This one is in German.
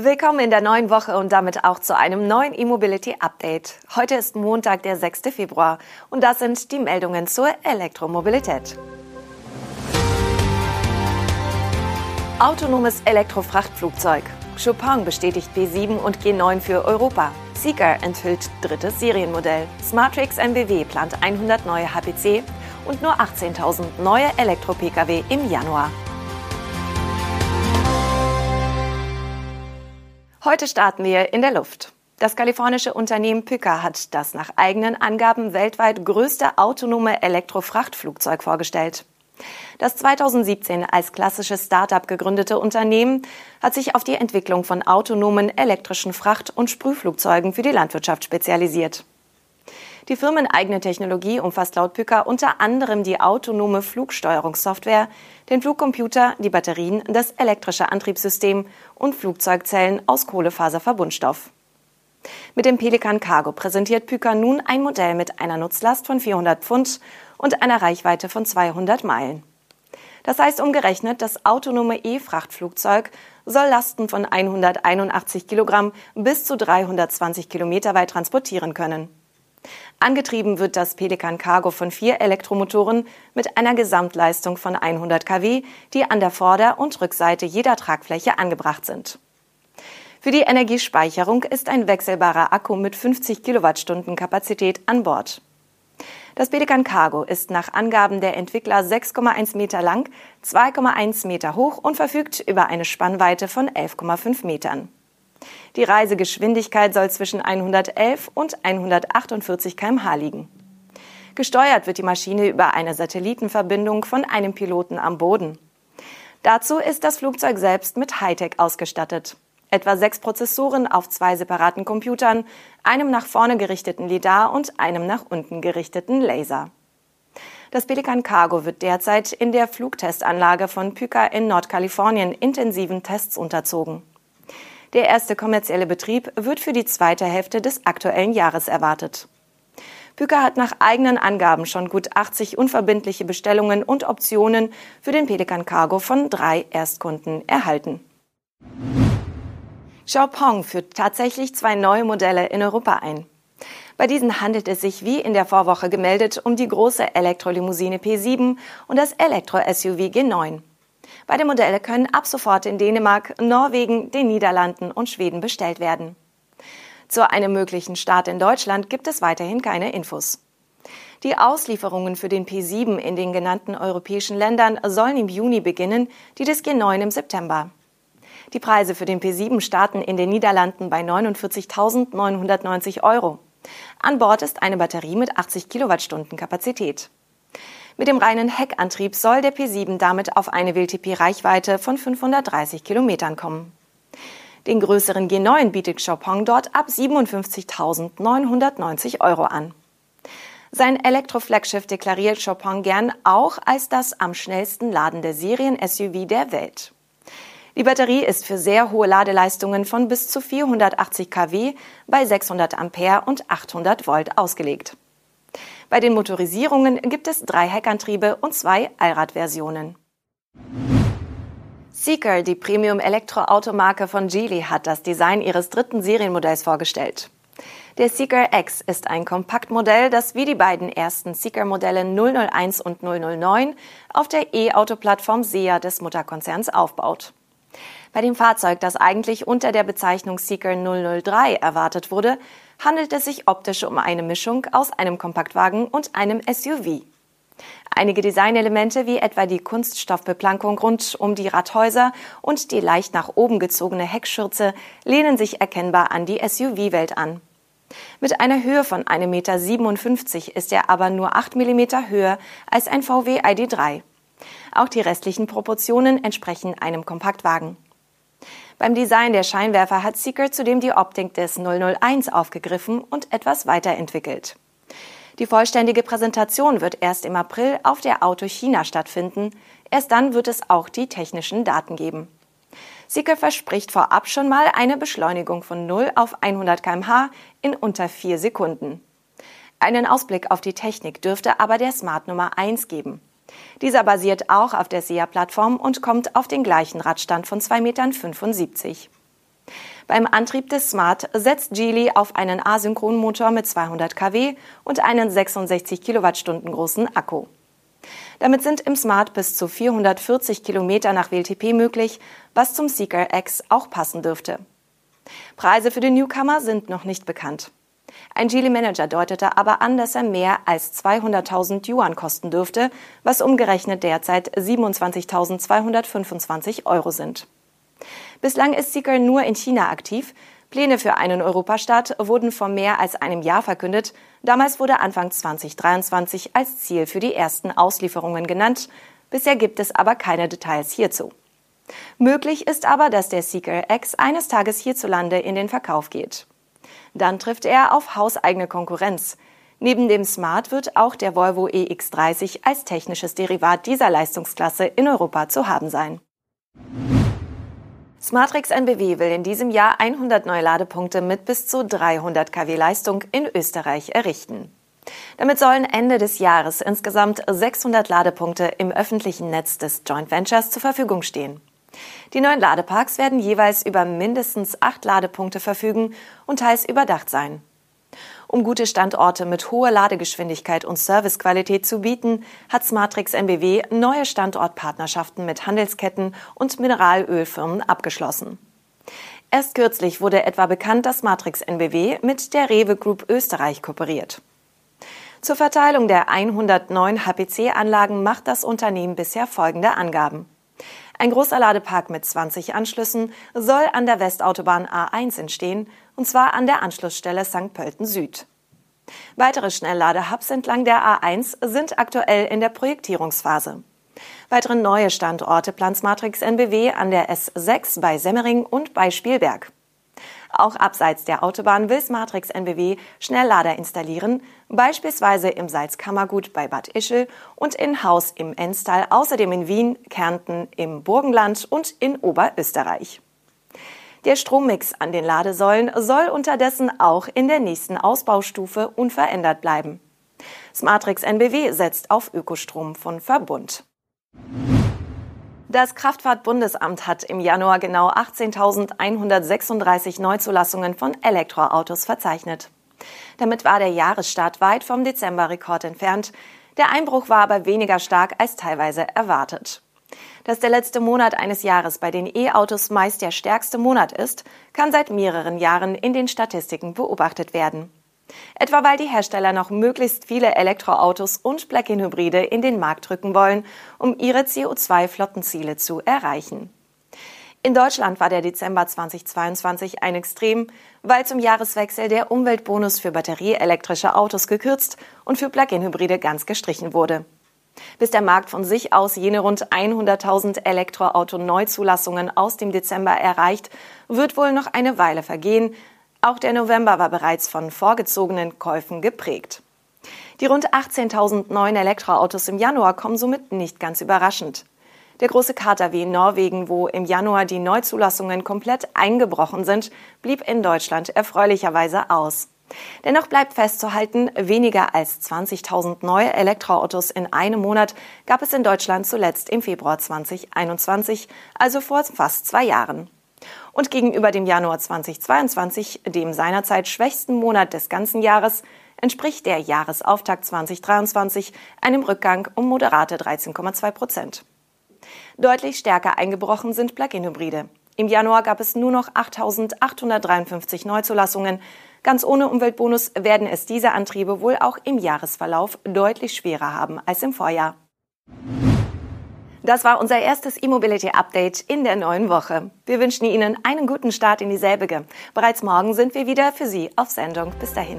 Willkommen in der neuen Woche und damit auch zu einem neuen E-Mobility Update. Heute ist Montag, der 6. Februar und das sind die Meldungen zur Elektromobilität. Autonomes Elektrofrachtflugzeug. Chopin bestätigt P7 und G9 für Europa. Seeker enthüllt drittes Serienmodell. Smartrix MBW plant 100 neue HPC und nur 18.000 neue Elektro-Pkw im Januar. Heute starten wir in der Luft. Das kalifornische Unternehmen Pyka hat das nach eigenen Angaben weltweit größte autonome Elektrofrachtflugzeug vorgestellt. Das 2017 als klassisches Start-up gegründete Unternehmen hat sich auf die Entwicklung von autonomen elektrischen Fracht- und Sprühflugzeugen für die Landwirtschaft spezialisiert. Die firmeneigene Technologie umfasst laut Pyka unter anderem die autonome Flugsteuerungssoftware, den Flugcomputer, die Batterien, das elektrische Antriebssystem und Flugzeugzellen aus Kohlefaserverbundstoff. Mit dem Pelikan Cargo präsentiert Pyka nun ein Modell mit einer Nutzlast von 400 Pfund und einer Reichweite von 200 Meilen. Das heißt umgerechnet, das autonome E-Frachtflugzeug soll Lasten von 181 Kilogramm bis zu 320 Kilometer weit transportieren können. Angetrieben wird das Pelikan Cargo von vier Elektromotoren mit einer Gesamtleistung von 100 kW, die an der Vorder- und Rückseite jeder Tragfläche angebracht sind. Für die Energiespeicherung ist ein wechselbarer Akku mit 50 Kilowattstunden Kapazität an Bord. Das Pelikan Cargo ist nach Angaben der Entwickler 6,1 Meter lang, 2,1 Meter hoch und verfügt über eine Spannweite von 11,5 Metern. Die Reisegeschwindigkeit soll zwischen 111 und 148 km/h liegen. Gesteuert wird die Maschine über eine Satellitenverbindung von einem Piloten am Boden. Dazu ist das Flugzeug selbst mit Hightech ausgestattet. Etwa sechs Prozessoren auf zwei separaten Computern, einem nach vorne gerichteten LIDAR und einem nach unten gerichteten Laser. Das Pelikan Cargo wird derzeit in der Flugtestanlage von Pyka in Nordkalifornien intensiven Tests unterzogen. Der erste kommerzielle Betrieb wird für die zweite Hälfte des aktuellen Jahres erwartet. Büker hat nach eigenen Angaben schon gut 80 unverbindliche Bestellungen und Optionen für den Pelikan Cargo von drei Erstkunden erhalten. Xiaopeng führt tatsächlich zwei neue Modelle in Europa ein. Bei diesen handelt es sich, wie in der Vorwoche gemeldet, um die große Elektrolimousine P7 und das Elektro-SUV G9. Beide Modelle können ab sofort in Dänemark, Norwegen, den Niederlanden und Schweden bestellt werden. Zu einem möglichen Start in Deutschland gibt es weiterhin keine Infos. Die Auslieferungen für den P7 in den genannten europäischen Ländern sollen im Juni beginnen, die des G9 im September. Die Preise für den P7 starten in den Niederlanden bei 49.990 Euro. An Bord ist eine Batterie mit 80 Kilowattstunden Kapazität. Mit dem reinen Heckantrieb soll der P7 damit auf eine WLTP-Reichweite von 530 Kilometern kommen. Den größeren G9 bietet Chopin dort ab 57.990 Euro an. Sein Elektro-Flaggschiff deklariert Chopin gern auch als das am schnellsten ladende Serien-SUV der Welt. Die Batterie ist für sehr hohe Ladeleistungen von bis zu 480 kW bei 600 Ampere und 800 Volt ausgelegt. Bei den Motorisierungen gibt es drei Heckantriebe und zwei Allradversionen. Seeker, die Premium-Elektroautomarke von Geely, hat das Design ihres dritten Serienmodells vorgestellt. Der Seeker X ist ein Kompaktmodell, das wie die beiden ersten Seeker-Modelle 001 und 009 auf der E-Auto-Plattform SEA des Mutterkonzerns aufbaut. Bei dem Fahrzeug, das eigentlich unter der Bezeichnung Seeker 003 erwartet wurde, handelt es sich optisch um eine Mischung aus einem Kompaktwagen und einem SUV. Einige Designelemente wie etwa die Kunststoffbeplankung rund um die Radhäuser und die leicht nach oben gezogene Heckschürze lehnen sich erkennbar an die SUV-Welt an. Mit einer Höhe von 1,57 Meter ist er aber nur 8 mm höher als ein VW ID3. Auch die restlichen Proportionen entsprechen einem Kompaktwagen. Beim Design der Scheinwerfer hat Seeker zudem die Optik des 001 aufgegriffen und etwas weiterentwickelt. Die vollständige Präsentation wird erst im April auf der Auto China stattfinden. Erst dann wird es auch die technischen Daten geben. Seeker verspricht vorab schon mal eine Beschleunigung von 0 auf 100 kmh in unter vier Sekunden. Einen Ausblick auf die Technik dürfte aber der Smart Nummer 1 geben. Dieser basiert auch auf der SEA-Plattform und kommt auf den gleichen Radstand von 2,75 Metern. Beim Antrieb des Smart setzt Geely auf einen Asynchronmotor mit 200 kW und einen 66 Kilowattstunden großen Akku. Damit sind im Smart bis zu 440 Kilometer nach WLTP möglich, was zum Seeker X auch passen dürfte. Preise für den Newcomer sind noch nicht bekannt. Ein Geely-Manager deutete aber an, dass er mehr als 200.000 Yuan kosten dürfte, was umgerechnet derzeit 27.225 Euro sind. Bislang ist Seeker nur in China aktiv. Pläne für einen Europastart wurden vor mehr als einem Jahr verkündet. Damals wurde Anfang 2023 als Ziel für die ersten Auslieferungen genannt. Bisher gibt es aber keine Details hierzu. Möglich ist aber, dass der Seeker X eines Tages hierzulande in den Verkauf geht. Dann trifft er auf hauseigene Konkurrenz. Neben dem Smart wird auch der Volvo EX30 als technisches Derivat dieser Leistungsklasse in Europa zu haben sein. Smartrix NBW will in diesem Jahr 100 neue Ladepunkte mit bis zu 300 kW Leistung in Österreich errichten. Damit sollen Ende des Jahres insgesamt 600 Ladepunkte im öffentlichen Netz des Joint Ventures zur Verfügung stehen. Die neuen Ladeparks werden jeweils über mindestens acht Ladepunkte verfügen und teils überdacht sein. Um gute Standorte mit hoher Ladegeschwindigkeit und Servicequalität zu bieten, hat Smartrix NBW neue Standortpartnerschaften mit Handelsketten und Mineralölfirmen abgeschlossen. Erst kürzlich wurde etwa bekannt, dass Matrix NBW mit der Rewe Group Österreich kooperiert. Zur Verteilung der 109 HPC-Anlagen macht das Unternehmen bisher folgende Angaben. Ein großer Ladepark mit 20 Anschlüssen soll an der Westautobahn A1 entstehen, und zwar an der Anschlussstelle St. Pölten Süd. Weitere Schnellladehubs entlang der A1 sind aktuell in der Projektierungsphase. Weitere neue Standorte plant Matrix NBW an der S6 bei Semmering und bei Spielberg. Auch abseits der Autobahn will Matrix NBW Schnelllader installieren, beispielsweise im Salzkammergut bei Bad Ischl und in Haus im Enstal, außerdem in Wien, Kärnten, im Burgenland und in Oberösterreich. Der Strommix an den Ladesäulen soll unterdessen auch in der nächsten Ausbaustufe unverändert bleiben. Smartrix NBW setzt auf Ökostrom von Verbund. Das Kraftfahrtbundesamt hat im Januar genau 18.136 Neuzulassungen von Elektroautos verzeichnet. Damit war der Jahresstart weit vom Dezemberrekord entfernt. Der Einbruch war aber weniger stark als teilweise erwartet. Dass der letzte Monat eines Jahres bei den E-Autos meist der stärkste Monat ist, kann seit mehreren Jahren in den Statistiken beobachtet werden. Etwa weil die Hersteller noch möglichst viele Elektroautos und Plug-in-Hybride in den Markt drücken wollen, um ihre CO2-Flottenziele zu erreichen. In Deutschland war der Dezember 2022 ein Extrem, weil zum Jahreswechsel der Umweltbonus für batterieelektrische Autos gekürzt und für Plug-in-Hybride ganz gestrichen wurde. Bis der Markt von sich aus jene rund 100.000 Elektroauto-Neuzulassungen aus dem Dezember erreicht, wird wohl noch eine Weile vergehen, auch der November war bereits von vorgezogenen Käufen geprägt. Die rund 18.000 neuen Elektroautos im Januar kommen somit nicht ganz überraschend. Der große Kater wie in Norwegen, wo im Januar die Neuzulassungen komplett eingebrochen sind, blieb in Deutschland erfreulicherweise aus. Dennoch bleibt festzuhalten, weniger als 20.000 neue Elektroautos in einem Monat gab es in Deutschland zuletzt im Februar 2021, also vor fast zwei Jahren. Und gegenüber dem Januar 2022, dem seinerzeit schwächsten Monat des ganzen Jahres, entspricht der Jahresauftakt 2023 einem Rückgang um moderate 13,2 Prozent. Deutlich stärker eingebrochen sind Plug-in-Hybride. Im Januar gab es nur noch 8.853 Neuzulassungen. Ganz ohne Umweltbonus werden es diese Antriebe wohl auch im Jahresverlauf deutlich schwerer haben als im Vorjahr. Das war unser erstes E-Mobility Update in der neuen Woche. Wir wünschen Ihnen einen guten Start in dieselbige. Bereits morgen sind wir wieder für Sie auf Sendung. Bis dahin.